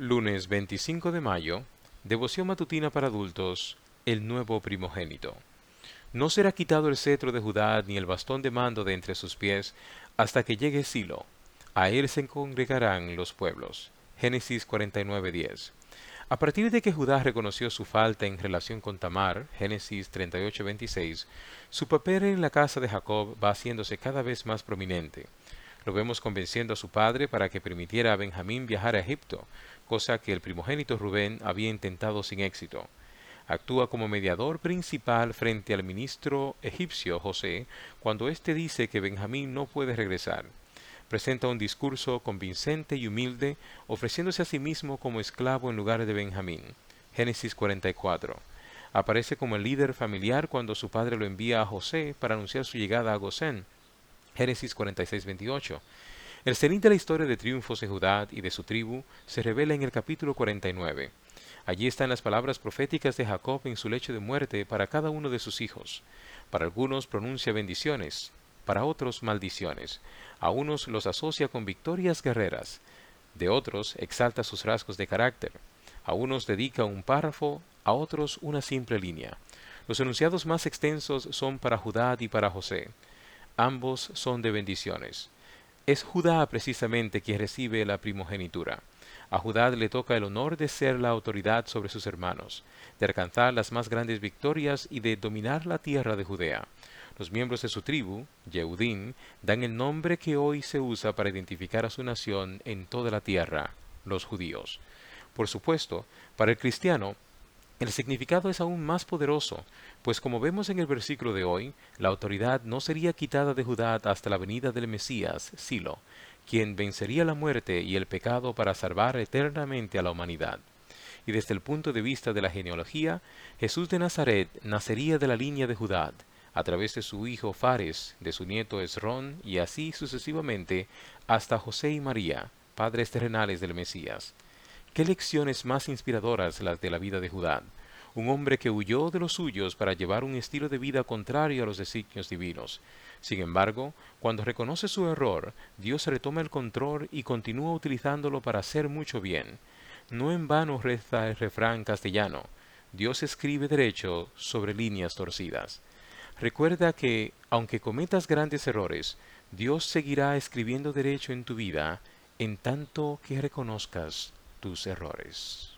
Lunes 25 de mayo, devoción matutina para adultos, el nuevo primogénito. No será quitado el cetro de Judá ni el bastón de mando de entre sus pies hasta que llegue Silo. A él se congregarán los pueblos. Génesis 49:10. A partir de que Judá reconoció su falta en relación con Tamar, Génesis 38:26, su papel en la casa de Jacob va haciéndose cada vez más prominente. Lo vemos convenciendo a su padre para que permitiera a Benjamín viajar a Egipto, cosa que el primogénito Rubén había intentado sin éxito. Actúa como mediador principal frente al ministro egipcio José cuando éste dice que Benjamín no puede regresar. Presenta un discurso convincente y humilde, ofreciéndose a sí mismo como esclavo en lugar de Benjamín. Génesis 44. Aparece como el líder familiar cuando su padre lo envía a José para anunciar su llegada a Gosén. Génesis 46-28. El cenit de la historia de triunfos de Judá y de su tribu se revela en el capítulo 49. Allí están las palabras proféticas de Jacob en su lecho de muerte para cada uno de sus hijos. Para algunos pronuncia bendiciones, para otros maldiciones. A unos los asocia con victorias guerreras, de otros exalta sus rasgos de carácter. A unos dedica un párrafo, a otros una simple línea. Los enunciados más extensos son para Judá y para José ambos son de bendiciones. Es Judá precisamente quien recibe la primogenitura. A Judá le toca el honor de ser la autoridad sobre sus hermanos, de alcanzar las más grandes victorias y de dominar la tierra de Judea. Los miembros de su tribu, Yehudim, dan el nombre que hoy se usa para identificar a su nación en toda la tierra, los judíos. Por supuesto, para el cristiano, el significado es aún más poderoso, pues como vemos en el versículo de hoy, la autoridad no sería quitada de Judá hasta la venida del Mesías, Silo, quien vencería la muerte y el pecado para salvar eternamente a la humanidad. Y desde el punto de vista de la genealogía, Jesús de Nazaret nacería de la línea de Judá, a través de su hijo Fares, de su nieto Esrón, y así sucesivamente hasta José y María, padres terrenales del Mesías. Qué lecciones más inspiradoras las de la vida de Judá, un hombre que huyó de los suyos para llevar un estilo de vida contrario a los designios divinos. Sin embargo, cuando reconoce su error, Dios retoma el control y continúa utilizándolo para hacer mucho bien. No en vano reza el refrán castellano, Dios escribe derecho sobre líneas torcidas. Recuerda que, aunque cometas grandes errores, Dios seguirá escribiendo derecho en tu vida en tanto que reconozcas tus errores.